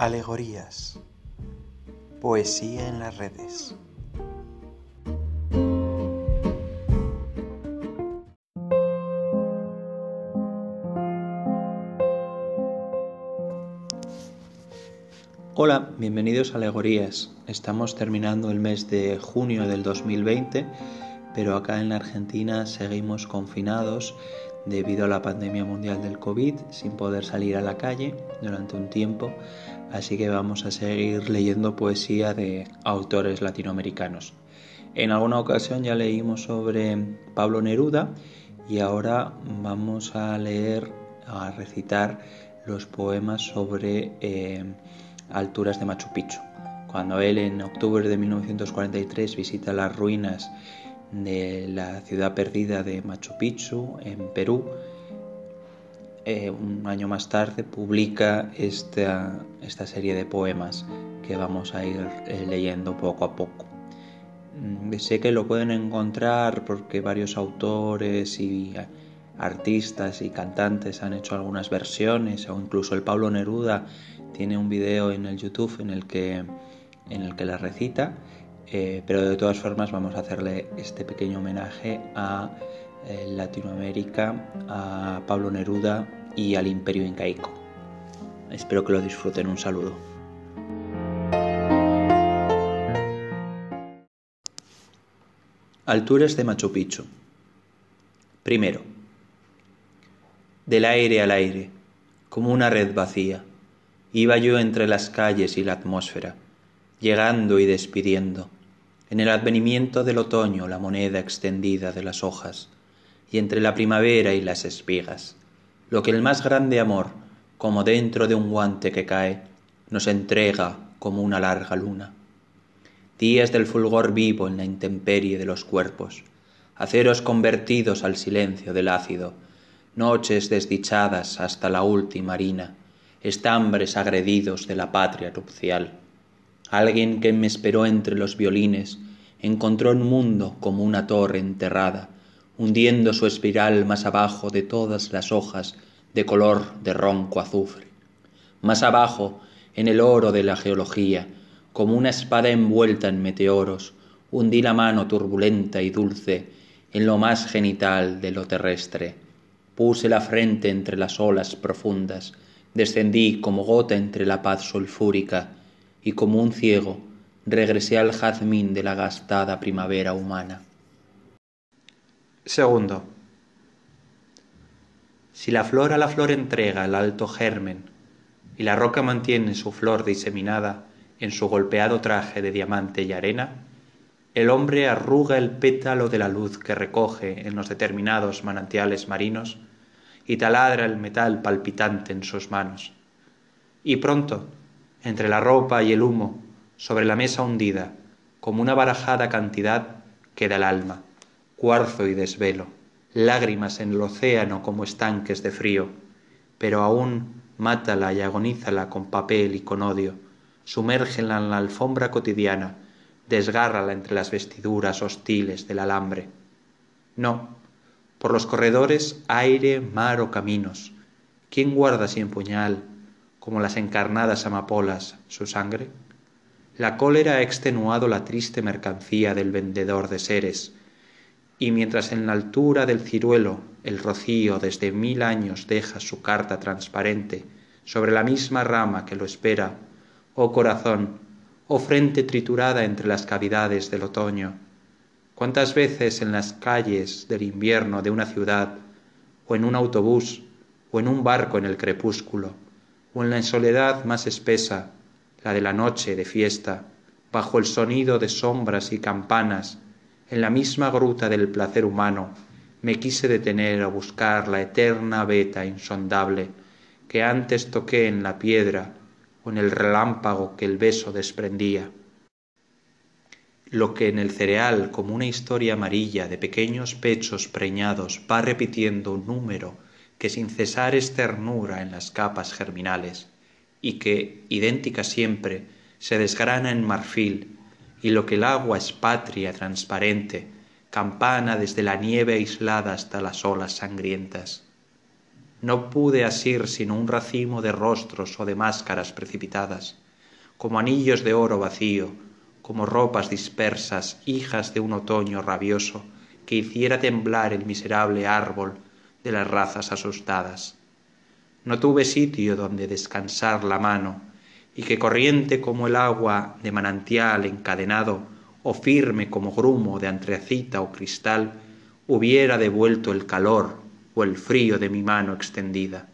Alegorías. Poesía en las redes. Hola, bienvenidos a Alegorías. Estamos terminando el mes de junio del 2020, pero acá en la Argentina seguimos confinados debido a la pandemia mundial del COVID sin poder salir a la calle durante un tiempo, así que vamos a seguir leyendo poesía de autores latinoamericanos. En alguna ocasión ya leímos sobre Pablo Neruda y ahora vamos a leer, a recitar los poemas sobre eh, alturas de Machu Picchu. Cuando él en octubre de 1943 visita las ruinas de la ciudad perdida de Machu Picchu en Perú. Eh, un año más tarde publica esta, esta, serie de poemas que vamos a ir eh, leyendo poco a poco. Mm, sé que lo pueden encontrar porque varios autores y artistas y cantantes han hecho algunas versiones o incluso el Pablo Neruda tiene un video en el YouTube en el que, en el que la recita eh, pero de todas formas vamos a hacerle este pequeño homenaje a Latinoamérica, a Pablo Neruda y al Imperio Incaico. Espero que lo disfruten. Un saludo. Alturas de Machu Picchu. Primero. Del aire al aire, como una red vacía, iba yo entre las calles y la atmósfera, llegando y despidiendo en el advenimiento del otoño la moneda extendida de las hojas, y entre la primavera y las espigas, lo que el más grande amor, como dentro de un guante que cae, nos entrega como una larga luna. Días del fulgor vivo en la intemperie de los cuerpos, aceros convertidos al silencio del ácido, noches desdichadas hasta la última harina, estambres agredidos de la patria nupcial Alguien que me esperó entre los violines encontró un mundo como una torre enterrada, hundiendo su espiral más abajo de todas las hojas de color de ronco azufre. Más abajo, en el oro de la geología, como una espada envuelta en meteoros, hundí la mano turbulenta y dulce en lo más genital de lo terrestre. Puse la frente entre las olas profundas, descendí como gota entre la paz sulfúrica, y como un ciego regresé al jazmín de la gastada primavera humana. Segundo. Si la flor a la flor entrega el alto germen y la roca mantiene su flor diseminada en su golpeado traje de diamante y arena, el hombre arruga el pétalo de la luz que recoge en los determinados manantiales marinos y taladra el metal palpitante en sus manos. Y pronto, entre la ropa y el humo, sobre la mesa hundida, como una barajada cantidad, queda el alma, cuarzo y desvelo, lágrimas en el océano como estanques de frío, pero aún mátala y agonízala con papel y con odio, sumérgela en la alfombra cotidiana, desgárrala entre las vestiduras hostiles del alambre. No, por los corredores aire, mar o caminos, ¿quién guarda sin puñal como las encarnadas amapolas, su sangre? La cólera ha extenuado la triste mercancía del vendedor de seres, y mientras en la altura del ciruelo el rocío desde mil años deja su carta transparente sobre la misma rama que lo espera, oh corazón, oh frente triturada entre las cavidades del otoño, cuántas veces en las calles del invierno de una ciudad, o en un autobús, o en un barco en el crepúsculo, o en la soledad más espesa, la de la noche de fiesta, bajo el sonido de sombras y campanas, en la misma gruta del placer humano, me quise detener a buscar la eterna veta insondable que antes toqué en la piedra o en el relámpago que el beso desprendía. Lo que en el cereal, como una historia amarilla de pequeños pechos preñados, va repitiendo un número que sin cesar es ternura en las capas germinales y que, idéntica siempre, se desgrana en marfil, y lo que el agua es patria transparente, campana desde la nieve aislada hasta las olas sangrientas. no pude asir sino un racimo de rostros o de máscaras precipitadas, como anillos de oro vacío, como ropas dispersas, hijas de un otoño rabioso que hiciera temblar el miserable árbol de las razas asustadas. No tuve sitio donde descansar la mano, y que corriente como el agua de manantial encadenado, o firme como grumo de antracita o cristal, hubiera devuelto el calor o el frío de mi mano extendida.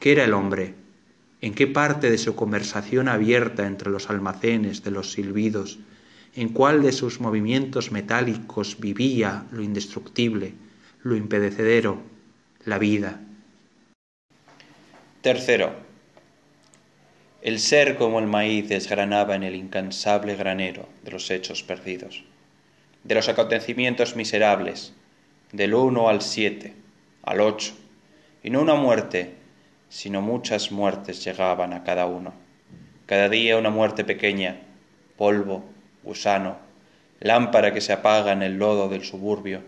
¿Qué era el hombre? ¿En qué parte de su conversación abierta entre los almacenes de los silbidos, en cuál de sus movimientos metálicos vivía lo indestructible, lo impedecedero, la vida? Tercero. El ser como el maíz desgranaba en el incansable granero de los hechos perdidos, de los acontecimientos miserables, del uno al siete, al ocho, y no una muerte, sino muchas muertes llegaban a cada uno. Cada día una muerte pequeña, polvo, gusano, lámpara que se apaga en el lodo del suburbio,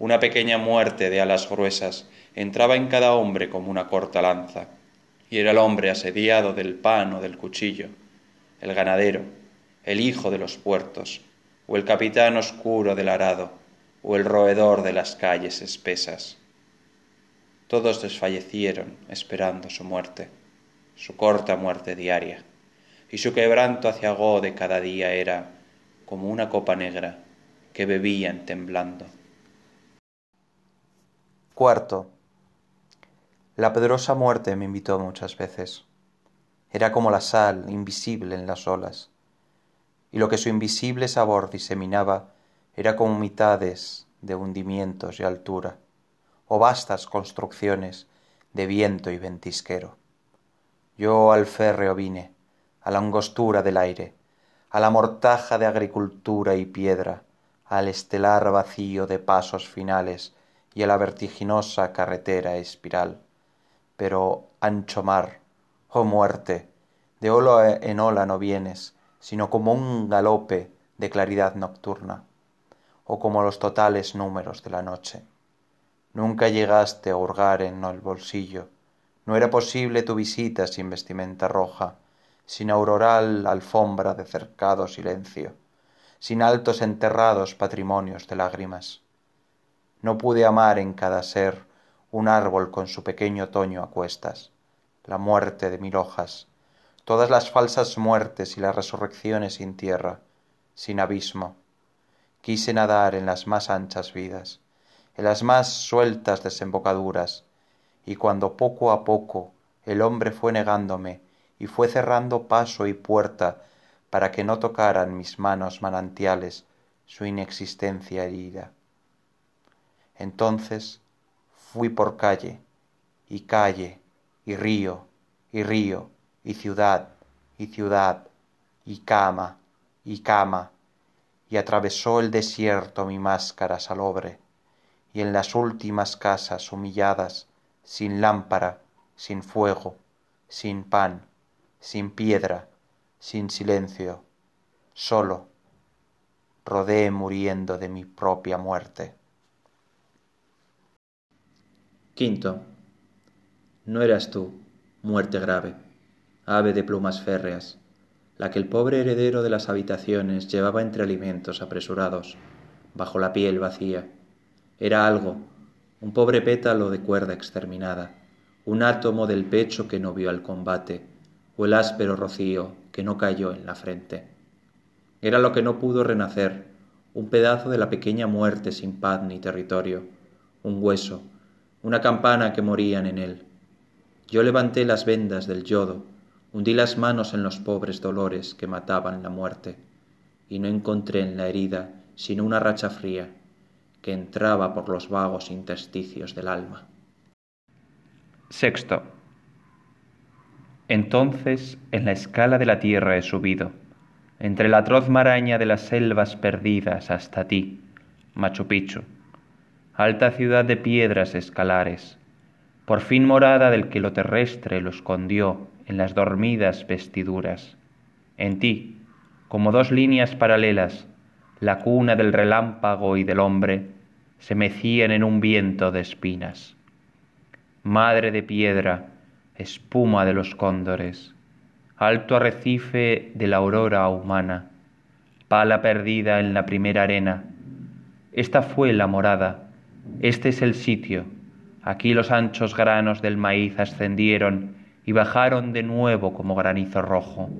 una pequeña muerte de alas gruesas entraba en cada hombre como una corta lanza, y era el hombre asediado del pan o del cuchillo, el ganadero, el hijo de los puertos, o el capitán oscuro del arado, o el roedor de las calles espesas. Todos desfallecieron esperando su muerte, su corta muerte diaria, y su quebranto hacia Go de cada día era como una copa negra que bebían temblando. Cuarto. La poderosa muerte me invitó muchas veces. Era como la sal invisible en las olas, y lo que su invisible sabor diseminaba era como mitades de hundimientos y altura o vastas construcciones de viento y ventisquero. Yo al férreo vine, a la angostura del aire, a la mortaja de agricultura y piedra, al estelar vacío de pasos finales y a la vertiginosa carretera espiral. Pero, ancho mar, oh muerte, de ola en ola no vienes, sino como un galope de claridad nocturna, o como los totales números de la noche. Nunca llegaste a hurgar en el bolsillo. No era posible tu visita sin vestimenta roja, sin auroral alfombra de cercado silencio, sin altos enterrados patrimonios de lágrimas. No pude amar en cada ser un árbol con su pequeño otoño a cuestas, la muerte de mil hojas, todas las falsas muertes y las resurrecciones sin tierra, sin abismo. Quise nadar en las más anchas vidas en las más sueltas desembocaduras, y cuando poco a poco el hombre fue negándome y fue cerrando paso y puerta para que no tocaran mis manos manantiales su inexistencia herida. Entonces fui por calle, y calle, y río, y río, y ciudad, y ciudad, y cama, y cama, y atravesó el desierto mi máscara salobre, y en las últimas casas humilladas, sin lámpara, sin fuego, sin pan, sin piedra, sin silencio, solo, rodé muriendo de mi propia muerte. Quinto. No eras tú, muerte grave, ave de plumas férreas, la que el pobre heredero de las habitaciones llevaba entre alimentos apresurados, bajo la piel vacía, era algo, un pobre pétalo de cuerda exterminada, un átomo del pecho que no vio al combate, o el áspero rocío que no cayó en la frente. Era lo que no pudo renacer, un pedazo de la pequeña muerte sin paz ni territorio, un hueso, una campana que morían en él. Yo levanté las vendas del yodo, hundí las manos en los pobres dolores que mataban la muerte, y no encontré en la herida sino una racha fría que entraba por los vagos intersticios del alma. Sexto. Entonces en la escala de la tierra he subido, entre la atroz maraña de las selvas perdidas hasta ti, Machu Picchu, alta ciudad de piedras escalares, por fin morada del que lo terrestre lo escondió en las dormidas vestiduras. En ti, como dos líneas paralelas, la cuna del relámpago y del hombre, se mecían en un viento de espinas. madre de piedra, espuma de los cóndores, alto arrecife de la aurora humana, pala perdida en la primera arena. Esta fue la morada, este es el sitio. Aquí los anchos granos del maíz ascendieron y bajaron de nuevo como granizo rojo.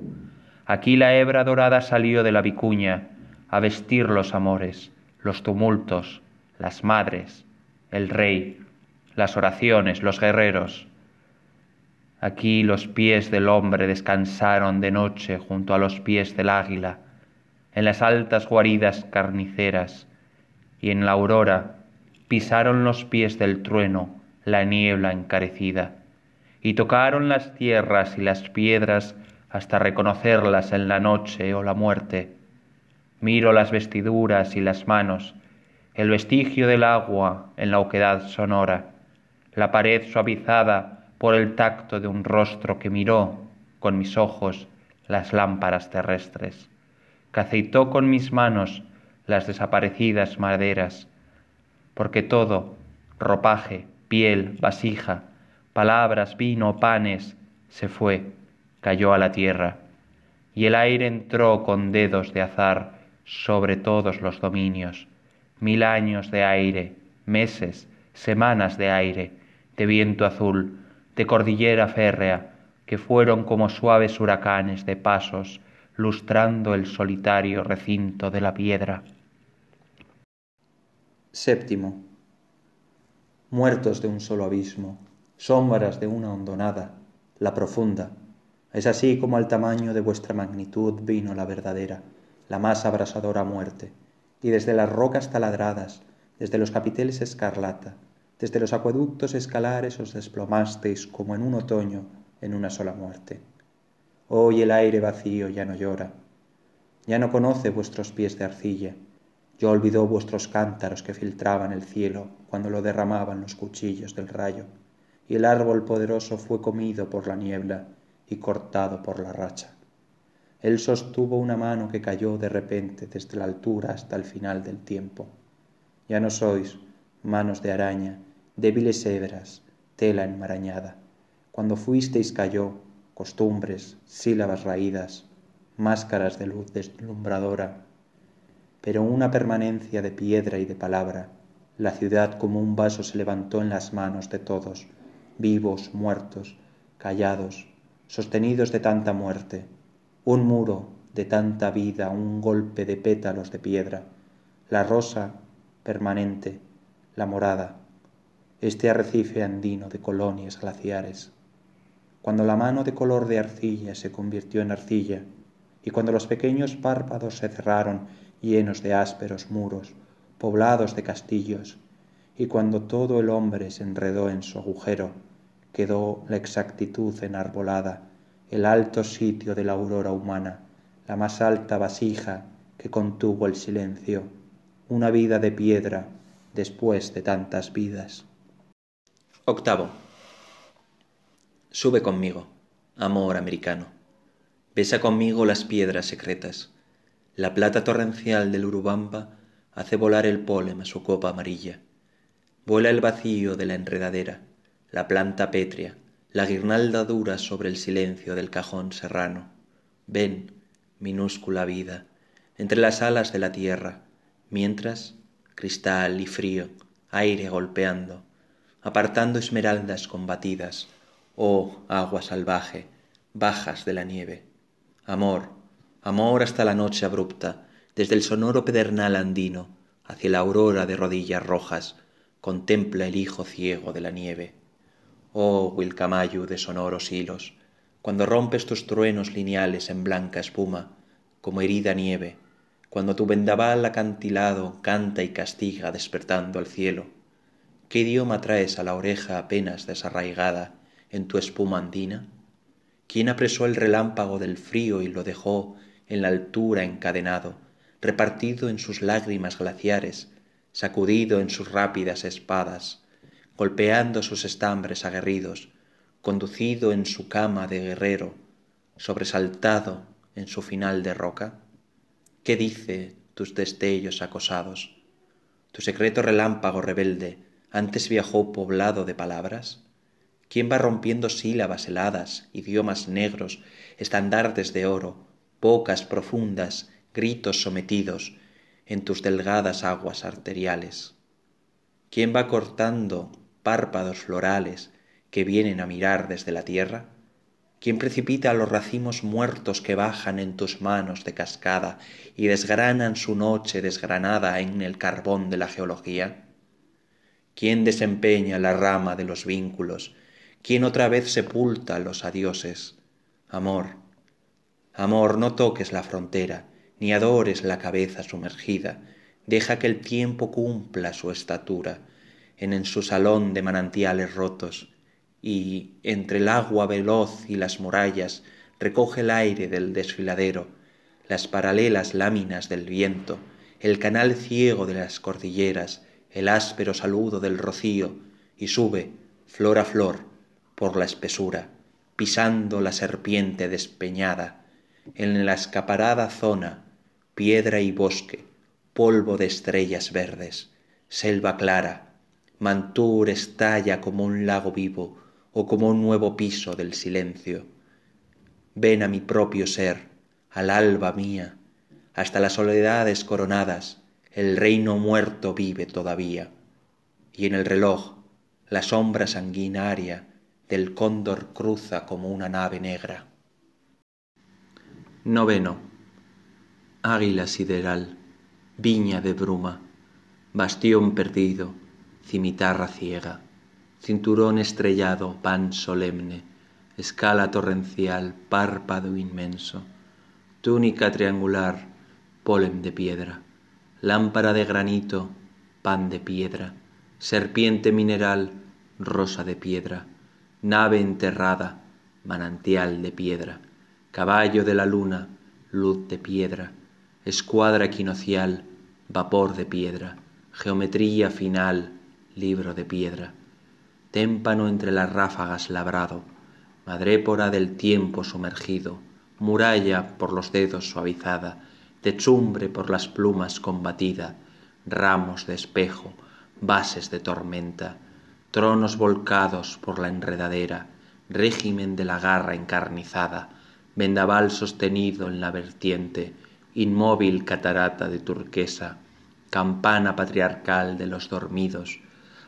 Aquí la hebra dorada salió de la vicuña a vestir los amores, los tumultos, las madres, el rey, las oraciones, los guerreros. Aquí los pies del hombre descansaron de noche junto a los pies del águila, en las altas guaridas carniceras, y en la aurora pisaron los pies del trueno la niebla encarecida, y tocaron las tierras y las piedras hasta reconocerlas en la noche o la muerte. Miro las vestiduras y las manos, el vestigio del agua en la oquedad sonora, la pared suavizada por el tacto de un rostro que miró con mis ojos las lámparas terrestres, que aceitó con mis manos las desaparecidas maderas, porque todo, ropaje, piel, vasija, palabras, vino, panes, se fue, cayó a la tierra, y el aire entró con dedos de azar sobre todos los dominios, mil años de aire, meses, semanas de aire, de viento azul, de cordillera férrea, que fueron como suaves huracanes de pasos, lustrando el solitario recinto de la piedra. Séptimo. Muertos de un solo abismo, sombras de una hondonada, la profunda. Es así como al tamaño de vuestra magnitud vino la verdadera, la más abrasadora muerte y desde las rocas taladradas, desde los capiteles escarlata, desde los acueductos escalares os desplomasteis como en un otoño en una sola muerte. Hoy el aire vacío ya no llora, ya no conoce vuestros pies de arcilla, ya olvidó vuestros cántaros que filtraban el cielo cuando lo derramaban los cuchillos del rayo, y el árbol poderoso fue comido por la niebla y cortado por la racha. Él sostuvo una mano que cayó de repente desde la altura hasta el final del tiempo. Ya no sois manos de araña, débiles hebras, tela enmarañada. Cuando fuisteis cayó costumbres, sílabas raídas, máscaras de luz deslumbradora, pero una permanencia de piedra y de palabra. La ciudad como un vaso se levantó en las manos de todos, vivos, muertos, callados, sostenidos de tanta muerte, un muro de tanta vida, un golpe de pétalos de piedra, la rosa permanente, la morada, este arrecife andino de colonias glaciares. Cuando la mano de color de arcilla se convirtió en arcilla, y cuando los pequeños párpados se cerraron llenos de ásperos muros, poblados de castillos, y cuando todo el hombre se enredó en su agujero, quedó la exactitud enarbolada, el alto sitio de la aurora humana, la más alta vasija que contuvo el silencio, una vida de piedra después de tantas vidas. Octavo. Sube conmigo, amor americano. Besa conmigo las piedras secretas. La plata torrencial del Urubamba hace volar el polen a su copa amarilla. Vuela el vacío de la enredadera, la planta pétrea, la guirnalda dura sobre el silencio del cajón serrano. Ven, minúscula vida, entre las alas de la tierra, mientras, cristal y frío, aire golpeando, apartando esmeraldas combatidas, oh agua salvaje, bajas de la nieve. Amor, amor hasta la noche abrupta, desde el sonoro pedernal andino, hacia la aurora de rodillas rojas, contempla el hijo ciego de la nieve oh Wilcamayu de sonoros hilos, cuando rompes tus truenos lineales en blanca espuma, como herida nieve, cuando tu vendaval acantilado canta y castiga despertando al cielo, ¿qué idioma traes a la oreja apenas desarraigada en tu espuma andina? ¿Quién apresó el relámpago del frío y lo dejó en la altura encadenado, repartido en sus lágrimas glaciares, sacudido en sus rápidas espadas, golpeando sus estambres aguerridos, conducido en su cama de guerrero, sobresaltado en su final de roca? ¿Qué dice tus destellos acosados? ¿Tu secreto relámpago rebelde antes viajó poblado de palabras? quién va rompiendo sílabas heladas idiomas negros estandartes de oro bocas profundas gritos sometidos en tus delgadas aguas arteriales. Quién va cortando párpados florales que vienen a mirar desde la tierra quién precipita los racimos muertos que bajan en tus manos de cascada y desgranan su noche desgranada en el carbón de la geología quién desempeña la rama de los vínculos quién otra vez sepulta los adioses amor amor no toques la frontera ni adores la cabeza sumergida. Deja que el tiempo cumpla su estatura en su salón de manantiales rotos y entre el agua veloz y las murallas recoge el aire del desfiladero las paralelas láminas del viento el canal ciego de las cordilleras el áspero saludo del rocío y sube flor a flor por la espesura pisando la serpiente despeñada en la escaparada zona piedra y bosque polvo de estrellas verdes selva clara mantur estalla como un lago vivo o como un nuevo piso del silencio. Ven a mi propio ser al alba mía hasta las soledades coronadas el reino muerto vive todavía. Y en el reloj la sombra sanguinaria del cóndor cruza como una nave negra noveno. Águila sideral viña de bruma bastión perdido cimitarra ciega cinturón estrellado pan solemne escala torrencial párpado inmenso túnica triangular polen de piedra lámpara de granito pan de piedra serpiente mineral rosa de piedra nave enterrada manantial de piedra caballo de la luna luz de piedra escuadra equinocial vapor de piedra geometría final libro de piedra. Témpano entre las ráfagas labrado madrépora del tiempo sumergido muralla por los dedos suavizada techumbre por las plumas combatida ramos de espejo bases de tormenta tronos volcados por la enredadera régimen de la garra encarnizada vendaval sostenido en la vertiente inmóvil catarata de turquesa campana patriarcal de los dormidos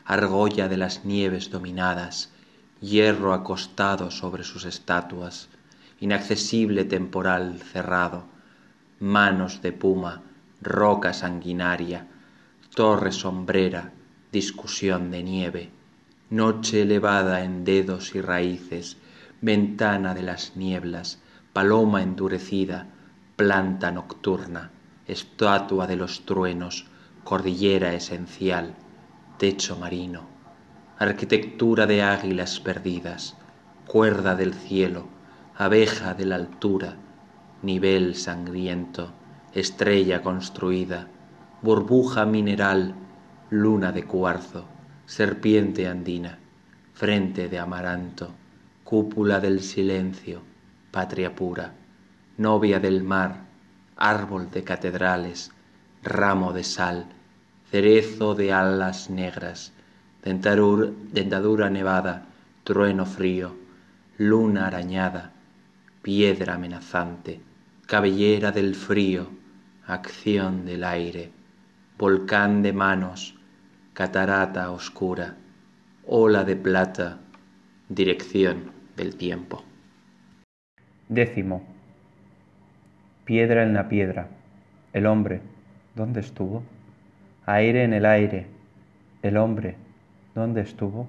argolla de las nieves dominadas hierro acostado sobre sus estatuas inaccesible temporal cerrado manos de puma roca sanguinaria torre sombrera discusión de nieve noche elevada en dedos y raíces ventana de las nieblas paloma endurecida planta nocturna estatua de los truenos cordillera esencial techo marino arquitectura de águilas perdidas cuerda del cielo abeja de la altura nivel sangriento estrella construida burbuja mineral luna de cuarzo serpiente andina frente de amaranto cúpula del silencio patria pura novia del mar árbol de catedrales ramo de sal cerezo de alas negras dentadura nevada trueno frío luna arañada piedra amenazante cabellera del frío acción del aire volcán de manos catarata oscura ola de plata dirección del tiempo Décimo. Piedra en la piedra. El hombre, ¿dónde estuvo? Aire en el aire. El hombre, ¿dónde estuvo?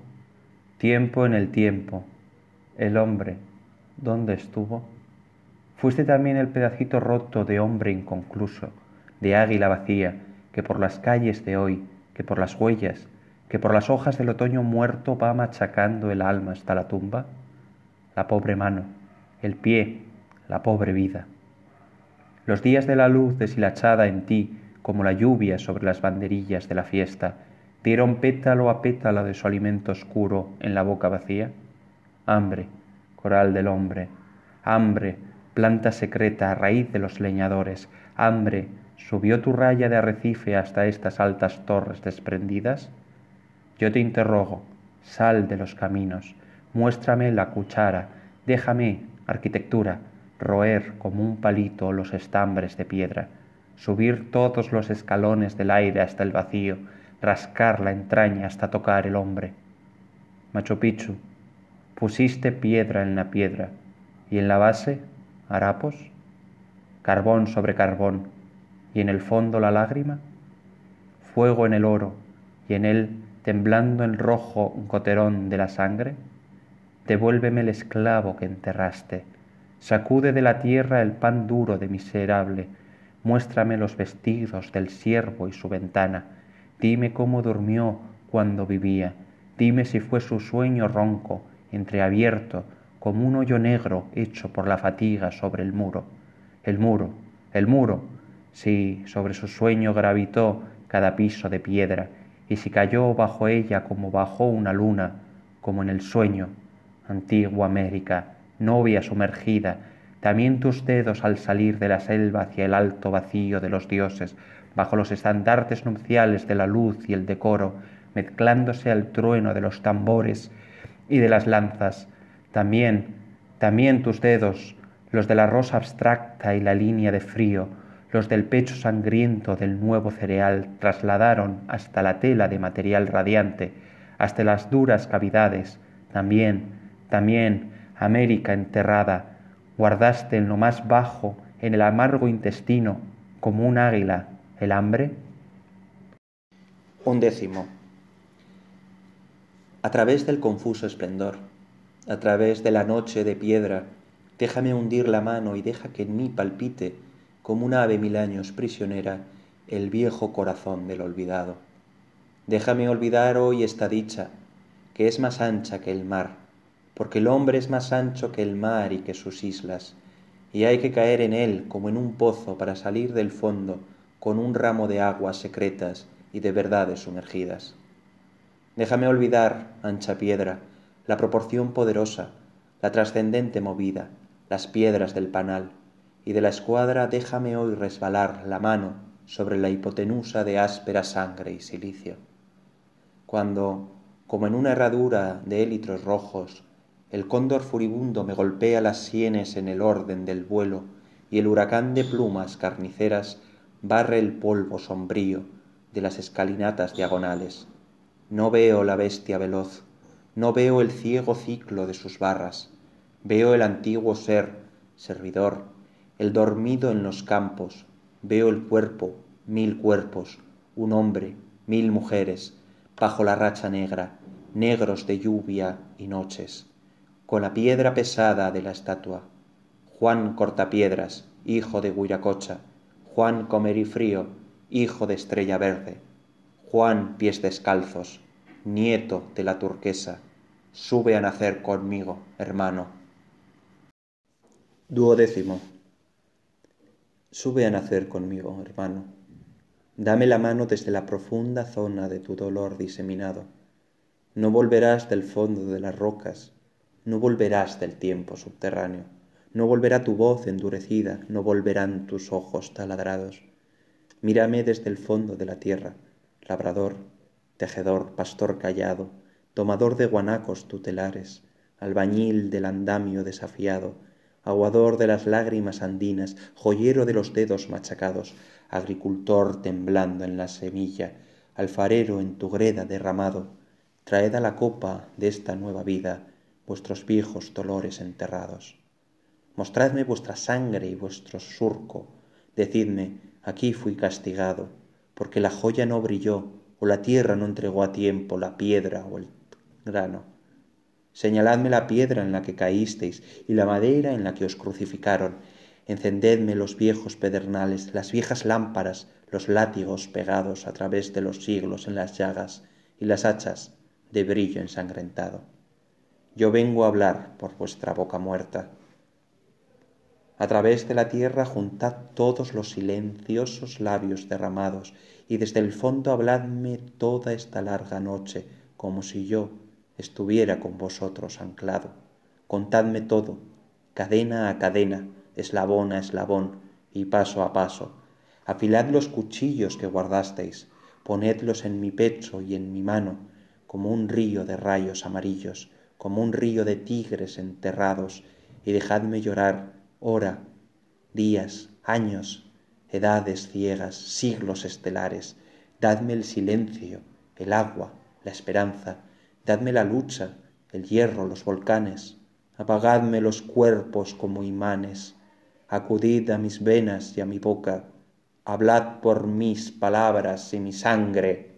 Tiempo en el tiempo. El hombre, ¿dónde estuvo? Fuiste también el pedacito roto de hombre inconcluso, de águila vacía, que por las calles de hoy, que por las huellas, que por las hojas del otoño muerto va machacando el alma hasta la tumba. La pobre mano, el pie, la pobre vida. Los días de la luz deshilachada en ti, como la lluvia sobre las banderillas de la fiesta, dieron pétalo a pétalo de su alimento oscuro en la boca vacía. Hambre, coral del hombre, hambre, planta secreta, raíz de los leñadores, hambre, subió tu raya de arrecife hasta estas altas torres desprendidas. Yo te interrogo, sal de los caminos, muéstrame la cuchara, déjame, arquitectura, roer como un palito los estambres de piedra, subir todos los escalones del aire hasta el vacío, rascar la entraña hasta tocar el hombre. Machu Picchu, pusiste piedra en la piedra, y en la base, harapos, carbón sobre carbón, y en el fondo la lágrima, fuego en el oro, y en él temblando en rojo un coterón de la sangre, devuélveme el esclavo que enterraste, sacude de la tierra el pan duro de miserable, muéstrame los vestidos del siervo y su ventana, dime cómo durmió cuando vivía, dime si fue su sueño ronco, entreabierto, como un hoyo negro hecho por la fatiga sobre el muro. El muro, el muro, si sobre su sueño gravitó cada piso de piedra, y si cayó bajo ella como bajo una luna, como en el sueño, antigua América, novia sumergida, también tus dedos al salir de la selva hacia el alto vacío de los dioses, bajo los estandartes nupciales de la luz y el decoro, mezclándose al trueno de los tambores y de las lanzas, también, también tus dedos, los de la rosa abstracta y la línea de frío, los del pecho sangriento del nuevo cereal, trasladaron hasta la tela de material radiante, hasta las duras cavidades, también, también, América enterrada, guardaste en lo más bajo, en el amargo intestino, como un águila, el hambre? Un décimo. A través del confuso esplendor, a través de la noche de piedra, déjame hundir la mano y deja que en mí palpite, como un ave mil años prisionera, el viejo corazón del olvidado. Déjame olvidar hoy esta dicha, que es más ancha que el mar, porque el hombre es más ancho que el mar y que sus islas, y hay que caer en él como en un pozo para salir del fondo con un ramo de aguas secretas y de verdades sumergidas. Déjame olvidar, ancha piedra, la proporción poderosa, la trascendente movida, las piedras del panal, y de la escuadra déjame hoy resbalar la mano sobre la hipotenusa de áspera sangre y silicio. Cuando, como en una herradura de élitros rojos, el cóndor furibundo me golpea las sienes en el orden del vuelo y el huracán de plumas carniceras barre el polvo sombrío de las escalinatas diagonales. No veo la bestia veloz, no veo el ciego ciclo de sus barras, veo el antiguo ser, servidor, el dormido en los campos, veo el cuerpo, mil cuerpos, un hombre, mil mujeres, bajo la racha negra, negros de lluvia y noches con la piedra pesada de la estatua. Juan Cortapiedras, hijo de Huiracocha, Juan Comerifrío, hijo de Estrella Verde, Juan Pies Descalzos, nieto de la turquesa, sube a nacer conmigo, hermano. Duodécimo. Sube a nacer conmigo, hermano. Dame la mano desde la profunda zona de tu dolor diseminado. No volverás del fondo de las rocas, no volverás del tiempo subterráneo, no volverá tu voz endurecida, no volverán tus ojos taladrados. Mírame desde el fondo de la tierra, labrador, tejedor, pastor callado, tomador de guanacos tutelares, albañil del andamio desafiado, aguador de las lágrimas andinas, joyero de los dedos machacados, agricultor temblando en la semilla, alfarero en tu greda derramado, traed a la copa de esta nueva vida vuestros viejos dolores enterrados. Mostradme vuestra sangre y vuestro surco, decidme, aquí fui castigado, porque la joya no brilló, o la tierra no entregó a tiempo la piedra o el grano. Señaladme la piedra en la que caísteis y la madera en la que os crucificaron. Encendedme los viejos pedernales, las viejas lámparas, los látigos pegados a través de los siglos en las llagas y las hachas de brillo ensangrentado yo vengo a hablar por vuestra boca muerta. A través de la tierra juntad todos los silenciosos labios derramados, y desde el fondo habladme toda esta larga noche, como si yo estuviera con vosotros anclado. Contadme todo, cadena a cadena, eslabón a eslabón, y paso a paso. Afilad los cuchillos que guardasteis, ponedlos en mi pecho y en mi mano, como un río de rayos amarillos, como un río de tigres enterrados, y dejadme llorar hora, días, años, edades ciegas, siglos estelares, dadme el silencio, el agua, la esperanza, dadme la lucha, el hierro, los volcanes, apagadme los cuerpos como imanes, acudid a mis venas y a mi boca, hablad por mis palabras y mi sangre,